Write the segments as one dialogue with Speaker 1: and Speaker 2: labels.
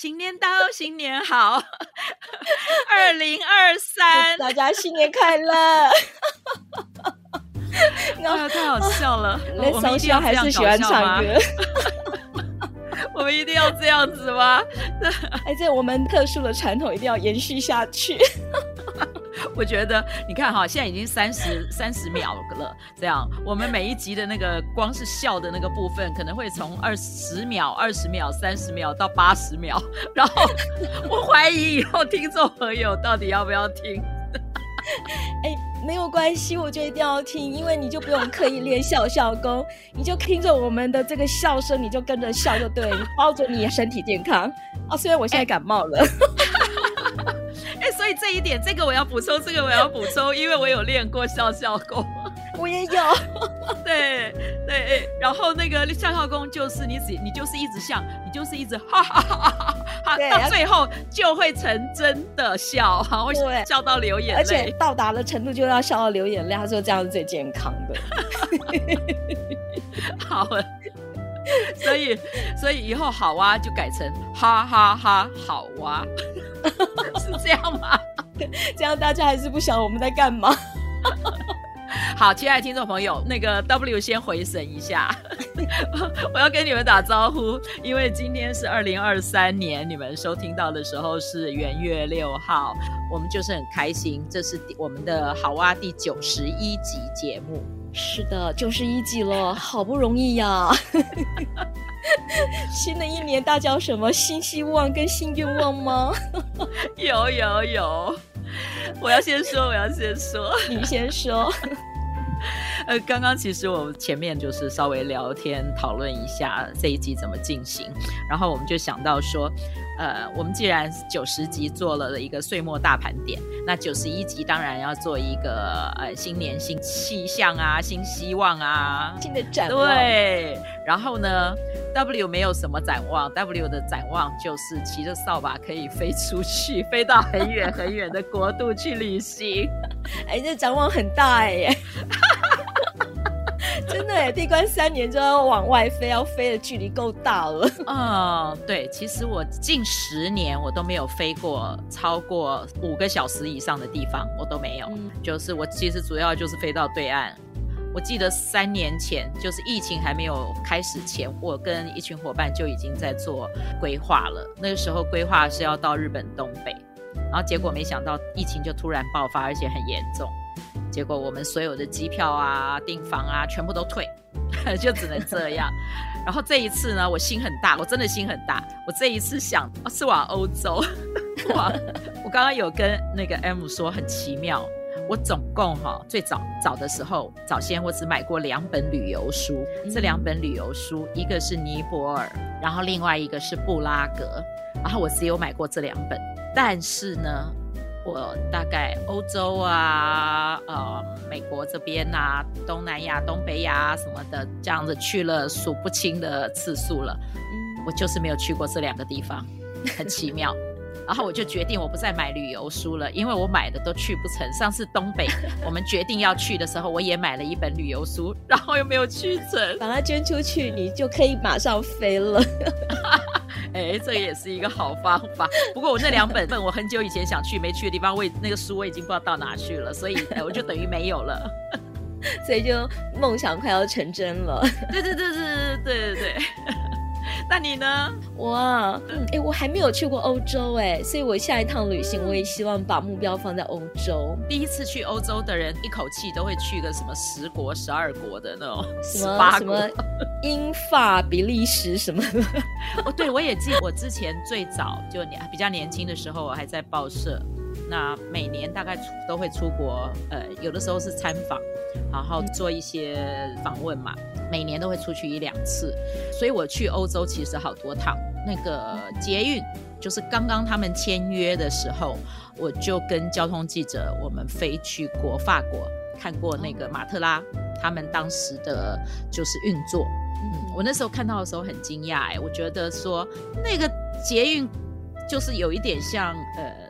Speaker 1: 新年到，新年好，二零二三，
Speaker 2: 大家新年快乐！
Speaker 1: 那太好笑了，
Speaker 2: 我们一定要还是喜欢唱歌。
Speaker 1: 我们一定要这样子吗？
Speaker 2: 哎，这我们特殊的传统一定要延续下去。
Speaker 1: 我觉得，你看哈，现在已经三十三十秒了，这样我们每一集的那个光是笑的那个部分，可能会从二十秒、二十秒、三十秒到八十秒，然后我怀疑以后听众朋友到底要不要听。
Speaker 2: 哎，没有关系，我就一定要听，因为你就不用刻意练笑笑功，你就听着我们的这个笑声，你就跟着笑就对，你保准你身体健康啊。虽然我现在感冒了。
Speaker 1: 哎，所以这一点，这个我要补充，这个我要补充，因为我有练过笑笑功，
Speaker 2: 我也有。
Speaker 1: 对对，然后那个笑笑功就是你只你就是一直笑，你就是一直哈哈哈哈哈，到最后就会成真的笑，哈，会笑到流眼泪，
Speaker 2: 而且到达了程度就要笑到流眼泪。他说这样是最健康的。
Speaker 1: 好了，所以所以以后好哇就改成哈哈哈好哇。是这样吗？
Speaker 2: 这样大家还是不晓得我们在干嘛。
Speaker 1: 好，亲爱的听众朋友，那个 W 先回神一下，我要跟你们打招呼，因为今天是二零二三年，你们收听到的时候是元月六号，我们就是很开心，这是我们的好哇第九十一集节目。
Speaker 2: 是的，九十一集了，好不容易呀。新的一年，大家有什么新希望跟新愿望吗？
Speaker 1: 有有有，我要先说，我要先说，
Speaker 2: 你先说。
Speaker 1: 呃，刚刚其实我们前面就是稍微聊天讨论一下这一集怎么进行，然后我们就想到说，呃，我们既然九十集做了一个岁末大盘点，那九十一集当然要做一个呃新年新气象啊，新希望啊，
Speaker 2: 新的展望。
Speaker 1: 对，然后呢，W 没有什么展望，W 的展望就是骑着扫把可以飞出去，飞到很远很远的国度去旅行。
Speaker 2: 哎，这展望很大哎耶。真的哎，闭关三年就要往外飞，要飞的距离够大了。
Speaker 1: 嗯，对，其实我近十年我都没有飞过超过五个小时以上的地方，我都没有。嗯、就是我其实主要就是飞到对岸。我记得三年前，就是疫情还没有开始前，我跟一群伙伴就已经在做规划了。那个时候规划是要到日本东北，然后结果没想到疫情就突然爆发，而且很严重。结果我们所有的机票啊、订房啊，全部都退，就只能这样。然后这一次呢，我心很大，我真的心很大。我这一次想是往欧洲，往我刚刚有跟那个 M 说很奇妙，我总共哈最早早的时候，早先我只买过两本旅游书，嗯、这两本旅游书一个是尼泊尔，然后另外一个是布拉格，然后我只有买过这两本，但是呢。我大概欧洲啊，呃，美国这边啊，东南亚、东北亚什么的，这样子去了数不清的次数了。嗯，我就是没有去过这两个地方，很奇妙。然后我就决定我不再买旅游书了，因为我买的都去不成。上次东北我们决定要去的时候，我也买了一本旅游书，然后又没有去成。
Speaker 2: 把它捐出去，你就可以马上飞了。
Speaker 1: 哎，这也是一个好方法。不过我那两本本我很久以前想去没去的地方，我那个书我已经不知道到哪去了，所以我就等于没有了。
Speaker 2: 所以就梦想快要成真了。
Speaker 1: 对对对对对对对对。那你呢？
Speaker 2: 我哎，我还没有去过欧洲，哎，所以我下一趟旅行，我也希望把目标放在欧洲。
Speaker 1: 第一次去欧洲的人，一口气都会去个什么十国、十二国的那种，
Speaker 2: 什么什么英法比利时什么的。
Speaker 1: 哦，对，我也记得，我之前最早就年比较年轻的时候，我还在报社。那每年大概出都会出国，呃，有的时候是参访，然后做一些访问嘛。每年都会出去一两次，所以我去欧洲其实好多趟。那个捷运就是刚刚他们签约的时候，我就跟交通记者我们飞去过法国，看过那个马特拉他们当时的就是运作。嗯，我那时候看到的时候很惊讶，哎，我觉得说那个捷运就是有一点像呃。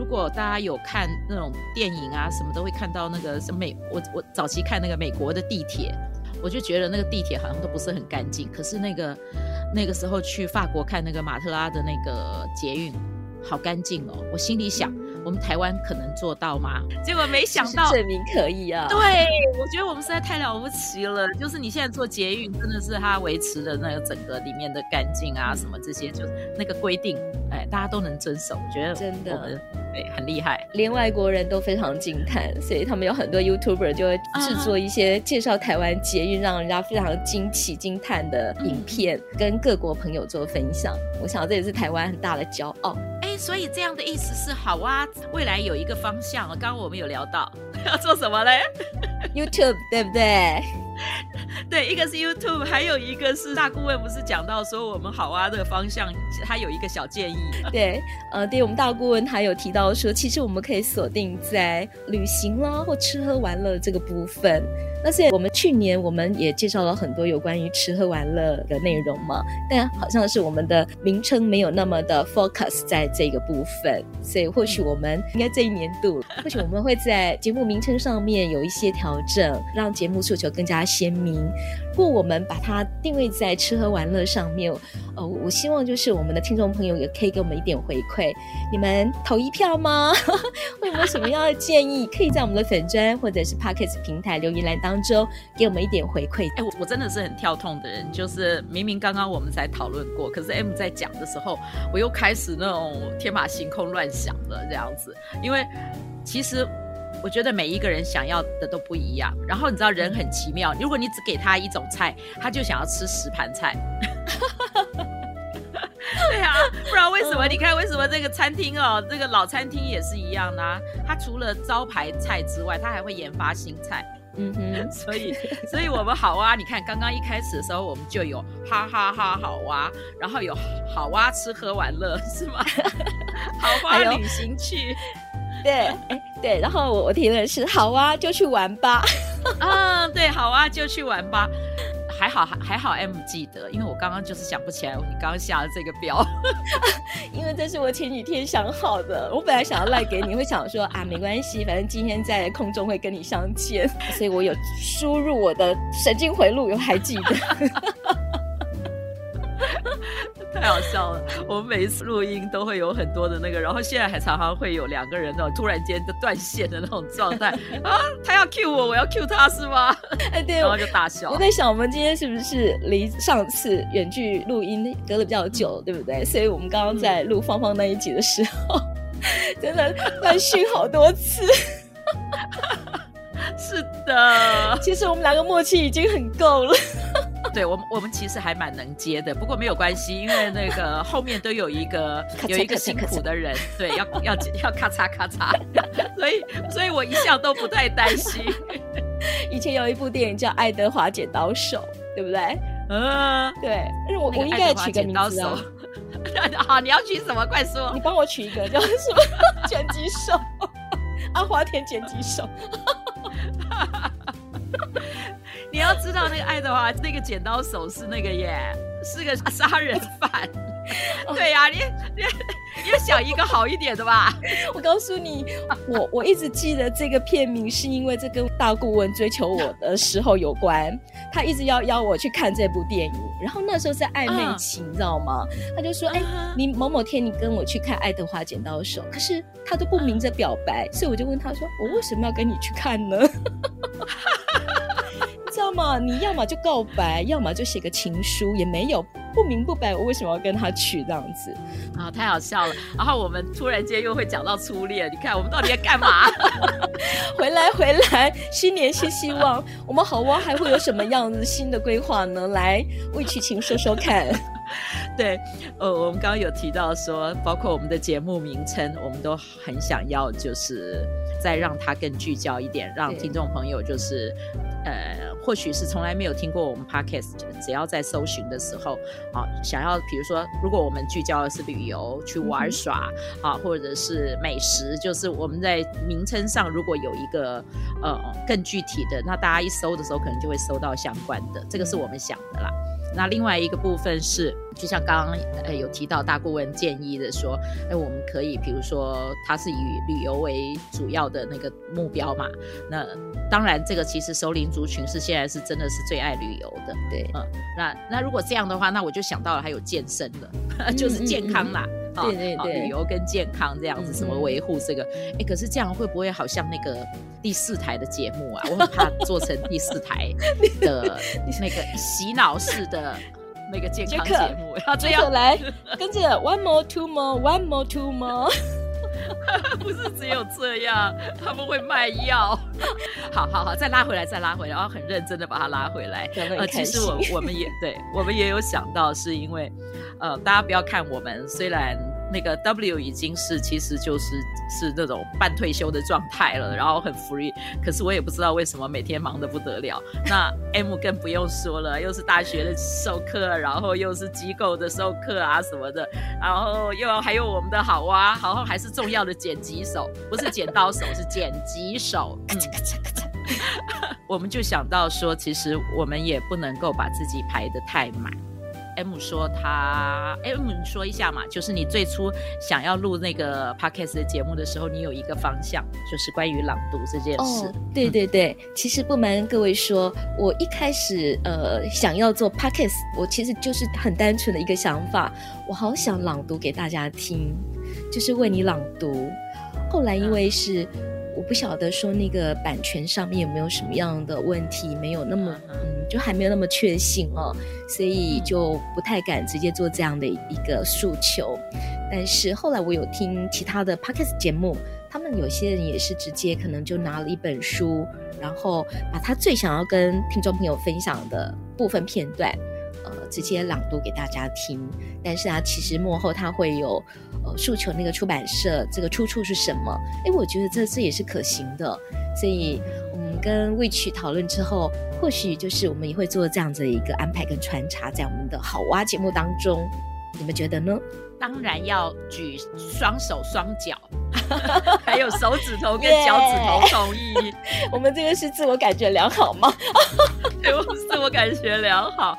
Speaker 1: 如果大家有看那种电影啊，什么都会看到那个什么美，我我早期看那个美国的地铁，我就觉得那个地铁好像都不是很干净。可是那个那个时候去法国看那个马特拉的那个捷运，好干净哦。我心里想。我们台湾可能做到吗？结果没想到
Speaker 2: 证明可以啊！
Speaker 1: 对，我觉得我们实在太了不起了。就是你现在做捷运，真的是它维持的那个整个里面的干净啊，什么这些，就是那个规定，哎，大家都能遵守。我觉得真的对很厉害，
Speaker 2: 连外国人都非常惊叹，所以他们有很多 YouTuber 就会制作一些介绍台湾捷运，让人家非常惊奇惊叹的影片，嗯，跟各国朋友做分享。我想这也是台湾很大的骄傲。
Speaker 1: 哎，所以这样的意思是好啊。未来有一个方向，刚刚我们有聊到 要做什么嘞
Speaker 2: ？YouTube 对不对？
Speaker 1: 对，一个是 YouTube，还有一个是大顾问不是讲到说我们好啊这个方向，他有一个小建议。
Speaker 2: 对，呃，对我们大顾问他有提到说，其实我们可以锁定在旅行啦或吃喝玩乐这个部分。那所以我们去年我们也介绍了很多有关于吃喝玩乐的内容嘛，但好像是我们的名称没有那么的 focus 在这个部分，所以或许我们应该这一年度，或许我们会在节目名称上面有一些调整，让节目诉求更加鲜明。如果我们把它定位在吃喝玩乐上面，呃，我希望就是我们的听众朋友也可以给我们一点回馈，你们投一票吗？会有没有什么样的建议？可以在我们的粉砖或者是 Podcast 平台留言来当中给我们一点回馈。
Speaker 1: 哎，我我真的是很跳痛的人，就是明明刚刚我们才讨论过，可是 M 在讲的时候，我又开始那种天马行空乱想了这样子，因为其实。我觉得每一个人想要的都不一样，然后你知道人很奇妙，如果你只给他一种菜，他就想要吃十盘菜。对啊，不然为什么？你看为什么这个餐厅哦，这个老餐厅也是一样呢？他除了招牌菜之外，他还会研发新菜。嗯哼，所以所以我们好啊，你看刚刚一开始的时候，我们就有哈哈哈好啊，然后有好啊吃喝玩乐是吗？好啊旅行去。
Speaker 2: 对，哎，对，然后我我提的是好啊，就去玩吧。
Speaker 1: 啊，对，好啊，就去玩吧。好还好，M 记得，因为我刚刚就是想不起来你刚刚下的这个标，
Speaker 2: 因为这是我前几天想好的。我本来想要赖给你，会想说啊，没关系，反正今天在空中会跟你相见，所以我有输入我的神经回路，有还记得。
Speaker 1: 太好笑了！我们每一次录音都会有很多的那个，然后现在还常常会有两个人那种突然间就断线的那种状态 啊！他要 cue 我，我要 cue 他是吗？哎，对，然后就大笑。
Speaker 2: 我在想，我们今天是不是离上次远距录音隔了比较久，嗯、对不对？所以我们刚刚在录芳芳那一集的时候，嗯、真的断讯好多次。
Speaker 1: 是的，
Speaker 2: 其实我们两个默契已经很够了。
Speaker 1: 对我们，我们其实还蛮能接的，不过没有关系，因为那个后面都有一个有一个辛苦的人，对，要要要咔嚓咔嚓，所以所以我一向都不太担心。
Speaker 2: 以前有一部电影叫《爱德华剪刀手》，对不对？
Speaker 1: 嗯，
Speaker 2: 对。但是我我应该取个名字啊。
Speaker 1: 好，你要取什么？快说。
Speaker 2: 你帮我取一个叫什么？剪击手，阿华田剪击手。
Speaker 1: 你要知道那个爱德华，那个剪刀手是那个耶，是个 杀人犯。对呀、啊，你你你要想一个好一点的吧。
Speaker 2: 我告诉你，我我一直记得这个片名，是因为这跟大顾问追求我的时候有关。他一直要邀我去看这部电影，然后那时候是暧昧期，你知道吗？他就说：“哎，你某某天你跟我去看爱德华剪刀手。”可是他都不明着表白，所以我就问他说：“我为什么要跟你去看呢？” 知道吗？你要么就告白，要么就写个情书，也没有不明不白。我为什么要跟他去这样子？
Speaker 1: 啊，太好笑了！然后我们突然间又会讲到初恋，你看我们到底在干嘛？
Speaker 2: 回来回来，新年新希望，我们好哇还会有什么样子新的规划呢？来，为曲晴说说看。
Speaker 1: 对，呃，我们刚刚有提到说，包括我们的节目名称，我们都很想要，就是再让它更聚焦一点，让听众朋友就是，呃，或许是从来没有听过我们 Podcast，只要在搜寻的时候，啊，想要比如说，如果我们聚焦的是旅游、去玩耍，嗯、啊，或者是美食，就是我们在名称上如果有一个呃更具体的，那大家一搜的时候，可能就会搜到相关的，这个是我们想的啦。那另外一个部分是，就像刚刚呃有提到大顾问建议的说，哎，我们可以比如说它是以旅游为主要的那个目标嘛，那当然这个其实首龄族群是现在是真的是最爱旅游的，
Speaker 2: 对，嗯，
Speaker 1: 那那如果这样的话，那我就想到了还有健身了，嗯、就是健康啦，
Speaker 2: 嗯。嗯、对对对，
Speaker 1: 旅游跟健康这样子，什么维护这个，哎、嗯，可是这样会不会好像那个第四台的节目啊？我很怕做成第四台的 那个洗脑式的。那个健康节目，要这样
Speaker 2: 来跟着 one more two more one more two more，
Speaker 1: 不是只有这样，他们会卖药。好好好，再拉回来，再拉回来，然后很认真的把它拉回来。
Speaker 2: 呃，
Speaker 1: 其实我我们也对，我们也有想到，是因为呃，大家不要看我们，虽然。那个 W 已经是其实就是是那种半退休的状态了，然后很 free，可是我也不知道为什么每天忙得不得了。那 M 更不用说了，又是大学的授课，然后又是机构的授课啊什么的，然后又还有我们的好哇，然后还是重要的剪辑手，不是剪刀手，是剪辑手。嗯，我们就想到说，其实我们也不能够把自己排得太满。M 说他，M 说一下嘛，就是你最初想要录那个 podcast 的节目的时候，你有一个方向，就是关于朗读这件事。
Speaker 2: 对对对，其实不瞒各位说，我一开始呃想要做 podcast，我其实就是很单纯的一个想法，我好想朗读给大家听，就是为你朗读。后来因为是。我不晓得说那个版权上面有没有什么样的问题，没有那么嗯，就还没有那么确信哦，所以就不太敢直接做这样的一个诉求。但是后来我有听其他的 podcast 节目，他们有些人也是直接可能就拿了一本书，然后把他最想要跟听众朋友分享的部分片段。呃，直接朗读给大家听，但是啊，其实幕后他会有呃诉求那个出版社这个出处是什么？哎，我觉得这这也是可行的，所以我们跟 Which 讨论之后，或许就是我们也会做这样子的一个安排跟穿插在我们的好哇节目当中，你们觉得呢？
Speaker 1: 当然要举双手双脚。还有手指头跟脚趾头同意!
Speaker 2: 我们这个是自我感觉良好吗？
Speaker 1: 对，我自我感觉良好。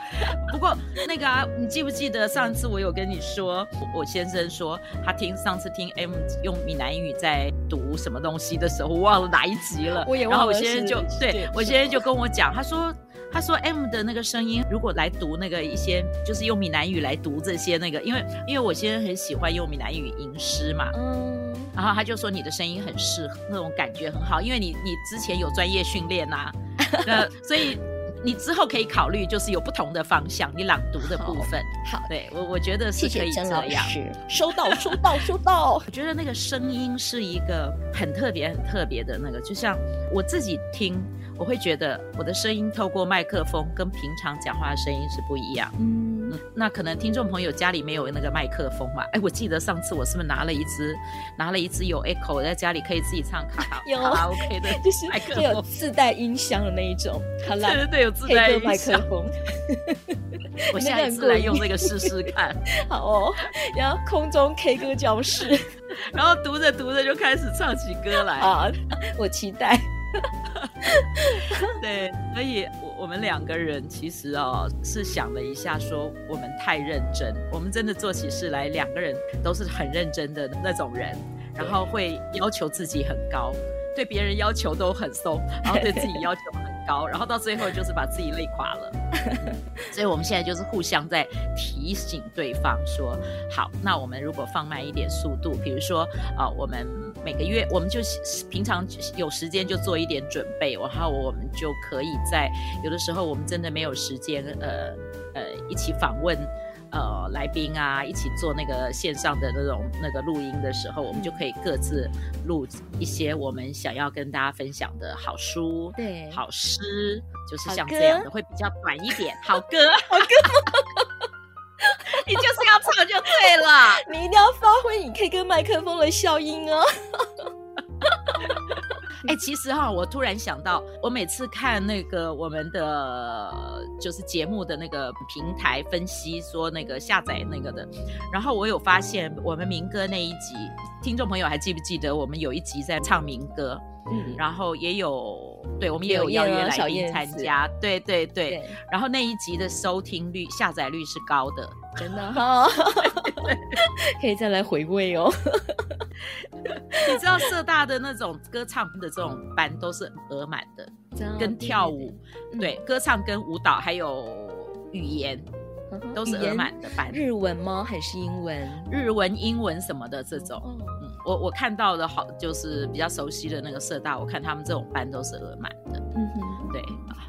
Speaker 1: 不过那个啊，你记不记得上次我有跟你说，我先生说他听上次听 M 用闽南语在读什么东西的时候，我忘了哪一集了。
Speaker 2: 我也
Speaker 1: 忘了。然后我先生就对我先生就跟我讲，他说。他说：“M 的那个声音，如果来读那个一些，就是用闽南语来读这些那个，因为因为我先生很喜欢用闽南语吟诗嘛，嗯，然后他就说你的声音很适合，那种感觉很好，因为你你之前有专业训练呐、啊，那所以你之后可以考虑，就是有不同的方向，你朗读的部分，
Speaker 2: 好，好
Speaker 1: 对我我觉得是可以这样，
Speaker 2: 收到收到收到，
Speaker 1: 我觉得那个声音是一个很特别很特别的那个，就像我自己听。”我会觉得我的声音透过麦克风跟平常讲话的声音是不一样。嗯，嗯，那可能听众朋友家里没有那个麦克风嘛？哎，我记得上次我是不是拿了一支，拿了一支有 echo 在家里可以自己唱卡拉
Speaker 2: 有卡拉
Speaker 1: OK 的，
Speaker 2: 就是麦克风有自带音箱的那一种。
Speaker 1: 对对对，有自带。
Speaker 2: 麦克风。
Speaker 1: 我下一次来用这个试试看。
Speaker 2: 好哦，然后空中 K 歌教室，
Speaker 1: 然后读着读着就开始唱起歌来
Speaker 2: 啊！我期待。
Speaker 1: 对，所以我我们两个人其实哦是想了一下，说我们太认真，我们真的做起事来，两个人都是很认真的那种人，然后会要求自己很高，对别人要求都很松，然后对自己要求高，然后到最后就是把自己累垮了。所以我们现在就是互相在提醒对方说，好，那我们如果放慢一点速度，比如说啊、呃，我们每个月我们就平常有时间就做一点准备，然后我们就可以在有的时候我们真的没有时间，呃呃，一起访问。呃，来宾啊，一起做那个线上的那种那个录音的时候，我们就可以各自录一些我们想要跟大家分享的好书、
Speaker 2: 对，
Speaker 1: 好诗，就是像这样的，会比较短一点。好歌，
Speaker 2: 好歌，
Speaker 1: 你就是要唱就对了，
Speaker 2: 你一定要发挥你可以跟麦克风的效应哦。
Speaker 1: 哎、欸，其实哈，我突然想到，我每次看那个我们的就是节目的那个平台分析，说那个下载那个的，然后我有发现，我们民歌那一集，听众朋友还记不记得，我们有一集在唱民歌，嗯，然后也有，对，我们也有邀约来宾参加，对对对，对，然后那一集的收听率、下载率是高的，
Speaker 2: 真的。哈，可以再来回味哦。
Speaker 1: 你知道社大的那种歌唱的这种班都是额满的，跟跳舞，对，歌唱跟舞蹈还有语言都是额满的班。
Speaker 2: 日文吗？还是英文？
Speaker 1: 日文、英文什么的这种。嗯，我我看到的好就是比较熟悉的那个社大，我看他们这种班都是额满的。嗯哼，对。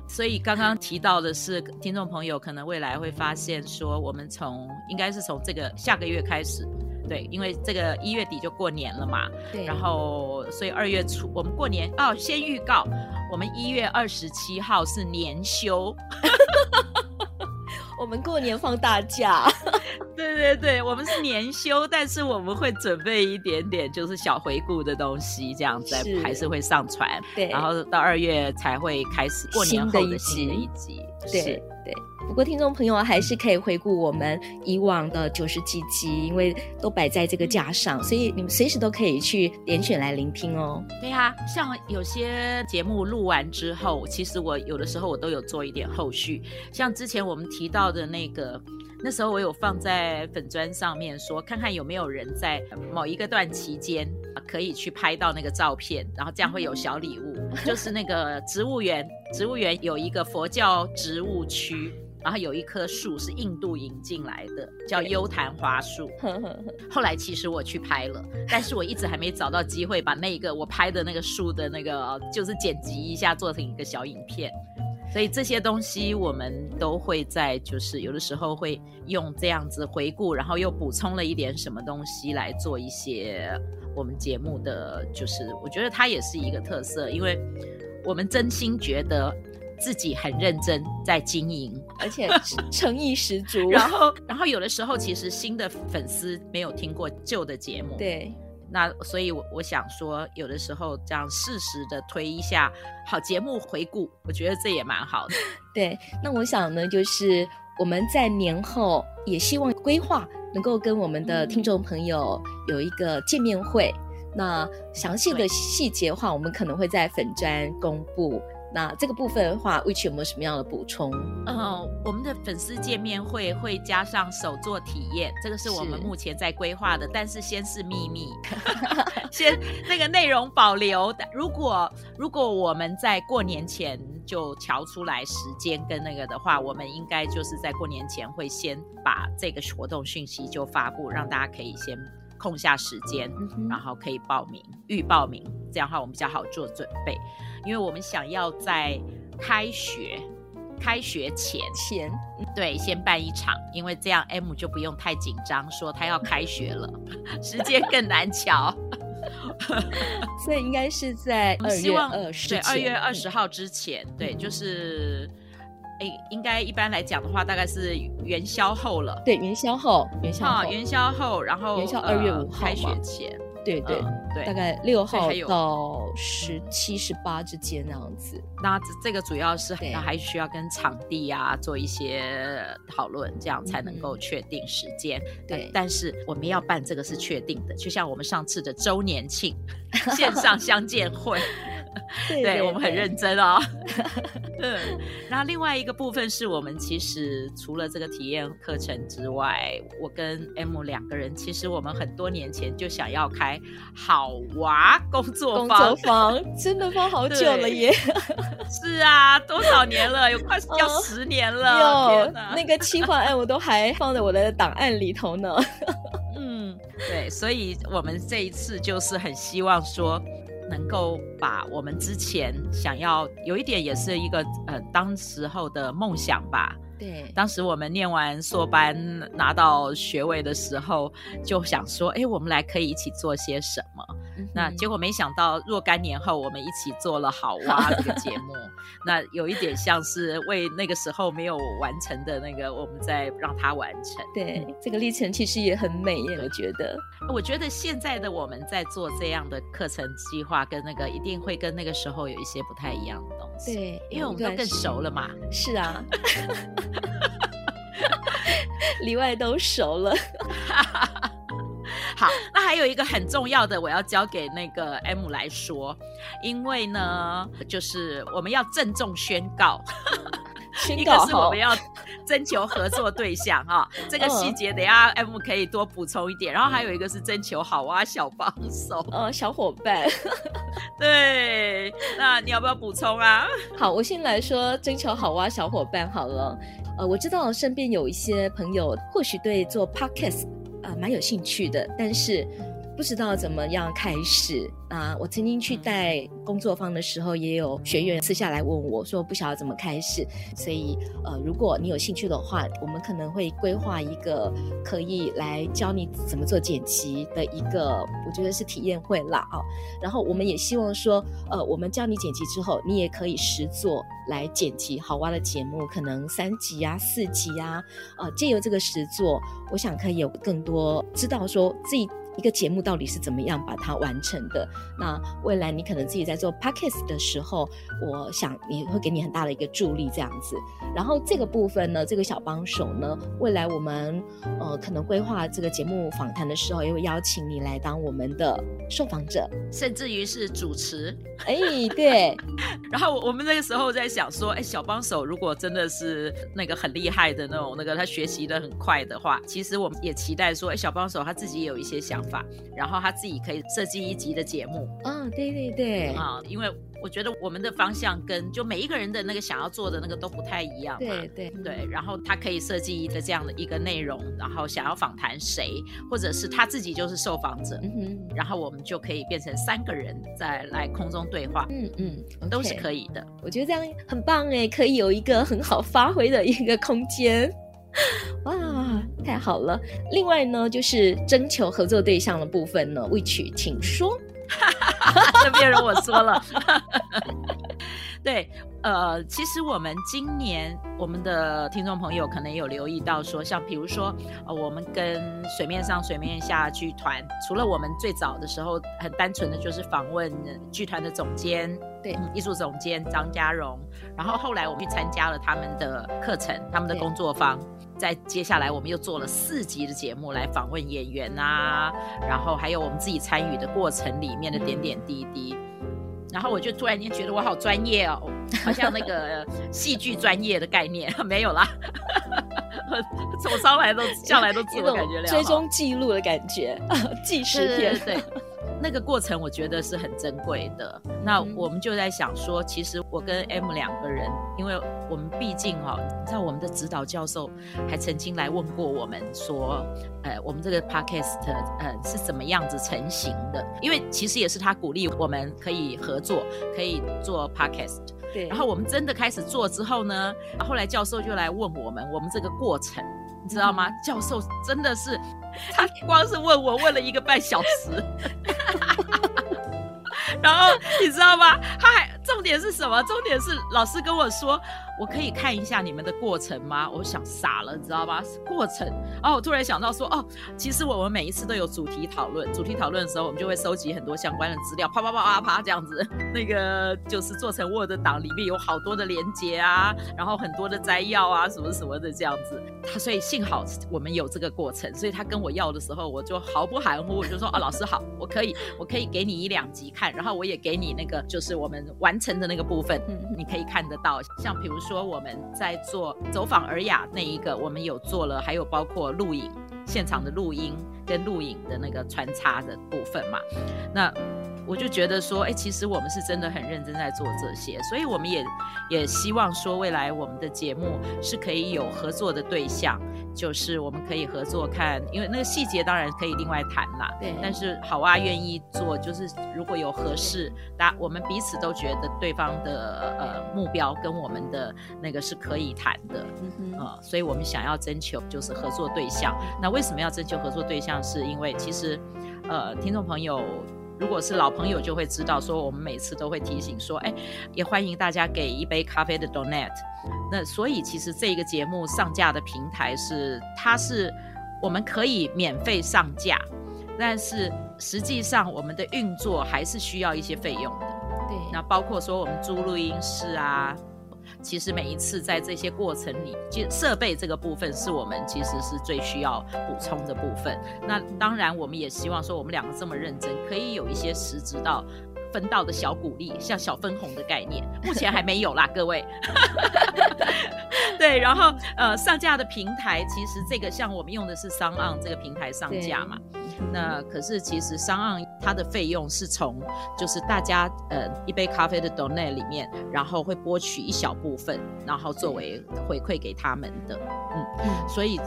Speaker 1: 所以刚刚提到的是，听众朋友可能未来会发现说，我们从应该是从这个下个月开始。对，因为这个一月底就过年了嘛，对，然后所以二月初我们过年哦，先预告，我们一月二十七号是年休，
Speaker 2: 我们过年放大假，
Speaker 1: 对对对，我们是年休，但是我们会准备一点点就是小回顾的东西，这样子还是会上传，对，然后到二月才会开始过年后的新的一集，
Speaker 2: 对对。不过，听众朋友还是可以回顾我们以往的九十几集，因为都摆在这个架上，所以你们随时都可以去点选来聆听哦。
Speaker 1: 对啊，像有些节目录完之后，其实我有的时候我都有做一点后续，像之前我们提到的那个，那时候我有放在粉砖上面说，看看有没有人在某一个段期间可以去拍到那个照片，然后这样会有小礼物，就是那个植物园，植物园有一个佛教植物区。然后有一棵树是印度引进来的，叫优昙花树。后来其实我去拍了，但是我一直还没找到机会把那个我拍的那个树的那个，就是剪辑一下，做成一个小影片。所以这些东西我们都会在，就是有的时候会用这样子回顾，然后又补充了一点什么东西来做一些我们节目的，就是我觉得它也是一个特色，因为我们真心觉得。自己很认真在经营，
Speaker 2: 而且 诚意十足。
Speaker 1: 然后，然后有的时候其实新的粉丝没有听过旧的节目，
Speaker 2: 对。
Speaker 1: 那所以我，我我想说，有的时候这样适时的推一下好节目回顾，我觉得这也蛮好的。
Speaker 2: 对。那我想呢，就是我们在年后也希望规划能够跟我们的听众朋友有一个见面会。嗯、那详细的细节的话，我们可能会在粉专公布。那这个部分的话，Witch 有没有什么样的补充？
Speaker 1: 嗯、呃，我们的粉丝见面会会加上手作体验，这个是我们目前在规划的，但是先是秘密，先那个内容保留。如果如果我们在过年前就调出来时间跟那个的话，我们应该就是在过年前会先把这个活动讯息就发布，让大家可以先空下时间，嗯、然后可以报名预报名，这样的话我们比较好做准备。因为我们想要在开学开学前前对先办一场，因为这样 M 就不用太紧张，说他要开学了，时间更难瞧。
Speaker 2: 所以应该是在二月二十，
Speaker 1: 对，二月二十号之前，对，就是哎，应该一般来讲的话，大概是元宵后了。
Speaker 2: 对，元宵后，元宵后，
Speaker 1: 元宵后，然后
Speaker 2: 元宵二月五号
Speaker 1: 开学前。
Speaker 2: 对对、嗯、对，大概六号到十七、十八之间那样子。
Speaker 1: 那这个主要是那还需要跟场地啊做一些讨论，这样才能够确定时间。嗯、对，但是我们要办这个是确定的，就像我们上次的周年庆 线上相见会。对，对，对，我们很认真哦。嗯，然后另外一个部分是我们其实除了这个体验课程之外，我跟 M 两个人，其实我们很多年前就想要开好娃工作坊，工作
Speaker 2: 坊真的放好久了耶。
Speaker 1: 是啊，多少年了？有快要十年了。
Speaker 2: 有、哦、那个企划案，我都还放在我的档案里头呢。
Speaker 1: 嗯，对，所以我们这一次就是很希望说。能够把我们之前想要有一点，也是一个呃，当时候的梦想吧。
Speaker 2: 对，
Speaker 1: 当时我们念完硕班拿到学位的时候，就想说，哎，我们来可以一起做些什么。嗯、那结果没想到若干年后，我们一起做了《好 哇》这个节目，那有一点像是为那个时候没有完成的那个，我们在让它完成。
Speaker 2: 对，这个历程其实也很美耶，我觉得。
Speaker 1: 我觉得现在的我们在做这样的课程计划，跟那个一定会跟那个时候有一些不太一样的东西。
Speaker 2: 对，
Speaker 1: 因为我们都更熟了嘛。
Speaker 2: 是啊。里外都熟了。
Speaker 1: 好，那还有一个很重要的，我要交给那个 M 来说，因为呢，就是我们要郑重宣告，
Speaker 2: 宣告
Speaker 1: 一个是我们要征求合作对象哈，这个细节等下 M 可以多补充一点。然后还有一个是征求好哇小帮手，
Speaker 2: 呃，小伙伴。
Speaker 1: 对，那你要不要补充啊？
Speaker 2: 好，我先来说征求好哇小伙伴好了。呃，我知道身边有一些朋友或许对做 podcast 啊、呃、蛮有兴趣的，但是不知道怎么样开始。啊，我曾经去带工作坊的时候，也有学员私下来问我说，不晓得怎么开始。所以，呃，如果你有兴趣的话，我们可能会规划一个可以来教你怎么做剪辑的一个，我觉得是体验会啦啊。然后，我们也希望说，呃，我们教你剪辑之后，你也可以实作来剪辑好哇的节目，可能三集啊、四集啊，呃，借由这个实作，我想可以有更多知道说自己。一个节目到底是怎么样把它完成的？那未来你可能自己在做 podcast 的时候，我想也会给你很大的一个助力，这样子。然后这个部分呢，这个小帮手呢，未来我们呃可能规划这个节目访谈的时候，也会邀请你来当我们的受访者，
Speaker 1: 甚至于是主持。
Speaker 2: 哎，对。
Speaker 1: 然后我们那个时候在想说，哎，小帮手如果真的是那个很厉害的那种，那个他学习的很快的话，其实我们也期待说，哎，小帮手他自己也有一些想法。法，然后他自己可以设计一集的节目。
Speaker 2: 嗯、哦，对对对，
Speaker 1: 啊，因为我觉得我们的方向跟就每一个人的那个想要做的那个都不太一样。
Speaker 2: 对对
Speaker 1: 对，然后他可以设计一个这样的一个内容，然后想要访谈谁，或者是他自己就是受访者，嗯哼，然后我们就可以变成三个人再来空中对话。嗯嗯，okay. 都是可以的。
Speaker 2: 我觉得这样很棒哎，可以有一个很好发挥的一个空间。哇，太好了！另外呢，就是征求合作对象的部分呢，Witch，请说。
Speaker 1: 这边人我说了。对，呃，其实我们今年我们的听众朋友可能有留意到说，像比如说，呃，我们跟水面上、水面下剧团，除了我们最早的时候很单纯的就是访问剧团的总监，对，艺术总监张家荣，然后后来我们去参加了他们的课程、他们的工作坊，在接下来我们又做了四集的节目来访问演员啊，然后还有我们自己参与的过程里面的点点滴滴。然后我就突然间觉得我好专业哦，好像那个 戏剧专业的概念没有啦，从上来都下来都 自我感觉，
Speaker 2: 追踪记录的感觉，纪实片，
Speaker 1: 对，对，对。那个过程我觉得是很珍贵的。那我们就在想说，其实我跟 M 两个人，因为我们毕竟哈、哦，你知道我们的指导教授还曾经来问过我们说，呃，我们这个 podcast 呃是怎么样子成型的？因为其实也是他鼓励我们可以合作，可以做 podcast。
Speaker 2: 对。
Speaker 1: 然后我们真的开始做之后呢，后来教授就来问我们，我们这个过程，你知道吗？嗯、教授真的是。他光是问我问了一个半小时，然后你知道吗？他还重点是什么？重点是老师跟我说。我可以看一下你们的过程吗？我想傻了，你知道吧？过程。然后我突然想到说，哦，其实我们每一次都有主题讨论，主题讨论的时候，我们就会收集很多相关的资料，啪啪啪啪啪这样子。那个就是做成 Word 档，里面有好多的连接啊，然后很多的摘要啊，什么什么的这样子。他所以幸好我们有这个过程，所以他跟我要的时候，我就毫不含糊，我就说，啊，老师好，我可以，我可以给你一两集看，然后我也给你那个就是我们完成的那个部分，你可以看得到，像比如说。说我们在做走访尔雅那一个，我们有做了，还有包括录影现场的录音跟录影的那个穿插的部分嘛。那我就觉得说，哎，其实我们是真的很认真在做这些，所以我们也也希望说，未来我们的节目是可以有合作的对象。就是我们可以合作看，因为那个细节当然可以另外谈啦。
Speaker 2: 对。
Speaker 1: 但是好啊愿意做，就是如果有合适，大我们彼此都觉得对方的呃目标跟我们的那个是可以谈的。嗯哼。呃，所以我们想要征求就是合作对象。那为什么要征求合作对象？是因为其实呃听众朋友如果是老朋友就会知道，说我们每次都会提醒说，哎，也欢迎大家给一杯咖啡的 donate。那所以其实这个节目上架的平台是，它是我们可以免费上架，但是实际上我们的运作还是需要一些费用的。
Speaker 2: 对，
Speaker 1: 那包括说我们租录音室啊。其实每一次在这些过程里，就设备这个部分是我们其实是最需要补充的部分。那当然，我们也希望说，我们两个这么认真，可以有一些实质到分到的小鼓励，像小分红的概念，目前还没有啦，各位。对，然后呃，上架的平台其实这个像我们用的是 SoundOn 这个平台上架嘛。那可是其实 SoundOn 它的费用是从就是大家呃一杯咖啡的 donate 里面，然后会拨取一小部分，然后作为回馈给他们的。嗯嗯，所以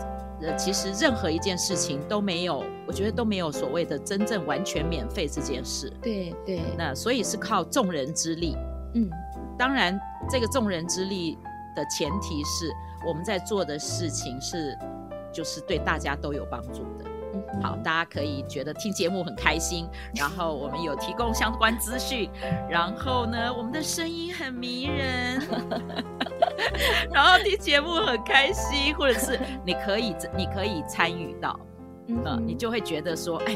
Speaker 1: 呃其实任何一件事情都没有，我觉得都没有所谓的真正完全免费这件事。
Speaker 2: 对对。
Speaker 1: 那所以是靠众人之力。嗯，当然这个众人之力的前提是我们在做的事情是就是对大家都有帮助的。好，大家可以觉得听节目很开心，然后我们有提供相关资讯，然后呢，我们的声音很迷人，然后听节目很开心，或者是你可以你可以参与到，嗯、呃，你就会觉得说，哎，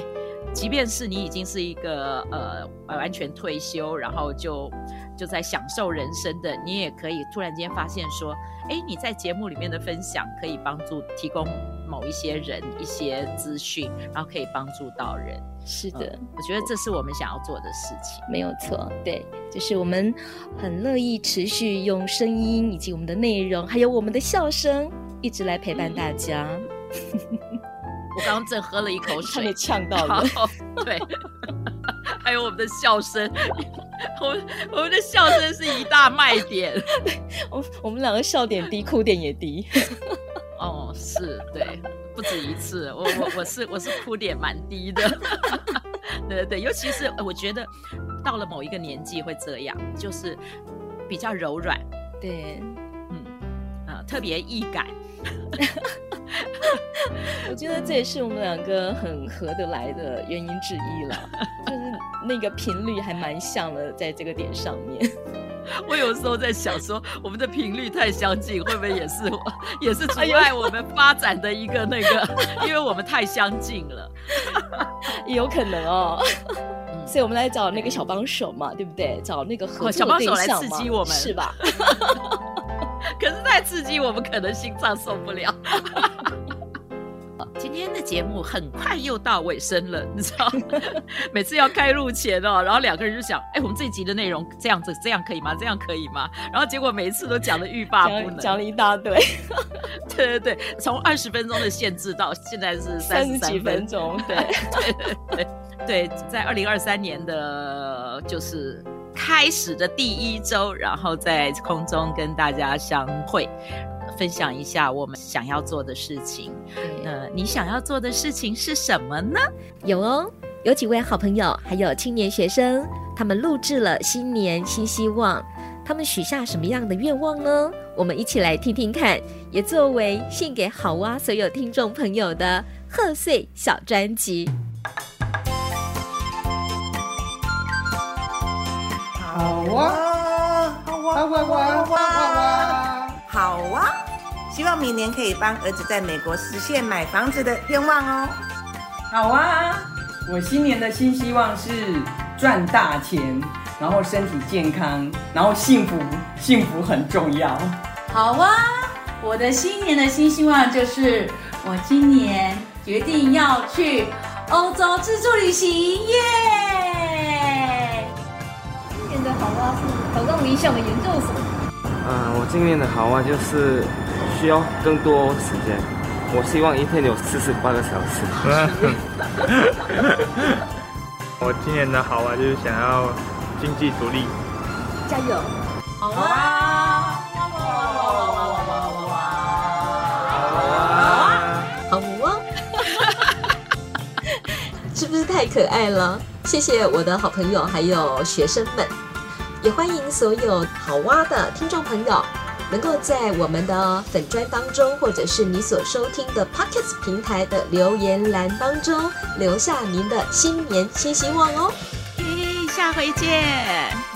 Speaker 1: 即便是你已经是一个呃完全退休，然后就就在享受人生的，你也可以突然间发现说，哎，你在节目里面的分享可以帮助提供。某一些人一些资讯，然后可以帮助到人。
Speaker 2: 是的，
Speaker 1: 嗯，我觉得这是我们想要做的事情。
Speaker 2: 没有错，对，就是我们很乐意持续用声音以及我们的内容，还有我们的笑声，一直来陪伴大家。
Speaker 1: 我刚刚正喝了一口水，
Speaker 2: 被呛到了。
Speaker 1: 对，还有我们的笑声，我们我们的笑声是一大卖点。
Speaker 2: 我我们两个笑点低，哭点也低。
Speaker 1: 哦，是对，不止一次，我我我是我是哭点蛮低的，对对对，尤其是我觉得到了某一个年纪会这样，就是比较柔软，对，特别易感，
Speaker 2: 我觉得这也是我们两个很合得来的原因之一了，就是那个频率还蛮像的，在这个点上面。
Speaker 1: 我有时候在想说，我们的频率太相近，会不会也是我，也是阻碍我们发展的一个那个？因为我们太相近了，
Speaker 2: 有可能哦。所以我们来找那个小帮手嘛，对不对？找那个合作对象嘛，
Speaker 1: 小帮手来刺激我们，
Speaker 2: 是吧？
Speaker 1: 可是太刺激，我们可能心脏受不了。今天的节目很快又到尾声了，你知道？每次要开录前哦，然后两个人就想，哎，我们这一集的内容这样子，这样可以吗？这样可以吗？然后结果每一次都讲的欲罢不能，
Speaker 2: 讲了一大堆。
Speaker 1: 对对对，从二十分钟的限制到现在是三十几分钟。对对对对对，在二零二三年的就是开始的第一周，然后在空中跟大家相会。分享一下我们想要做的事情。那你想要做的事情是什么呢？
Speaker 3: 有哦，有几位好朋友，还有青年学生，他们录制了新年新希望。他们许下什么样的愿望呢？我们一起来听听看，也作为献给好哇所有听众朋友的贺岁小专辑。
Speaker 4: 好哇，好哇，好哇，好哇，好哇。希望明年可以帮儿子在美国实现买房子的愿望哦。
Speaker 5: 好啊，我新年的新希望是赚大钱，然后身体健康，然后幸福，幸福很重要。
Speaker 6: 好啊，我的新年的新希望就是我今年决定要去欧洲自助旅行耶。
Speaker 2: 今年的好啊是考上理想的研究所。
Speaker 7: 嗯，我今年的好啊就是。需要更多时间，我希望一天有四十八个小时。
Speaker 8: 我今年的好啊，就是想要经济独立。
Speaker 2: 加油！
Speaker 6: 好啊！
Speaker 3: 好啊！好啊！是不是太可爱了？谢谢我的好朋友还有学生们，也欢迎所有好挖的听众朋友。能够在我们的粉砖当中，或者是你所收听的 Pockets 平台的留言栏当中，留下您的新年新希望哦。
Speaker 1: 嘿下回见。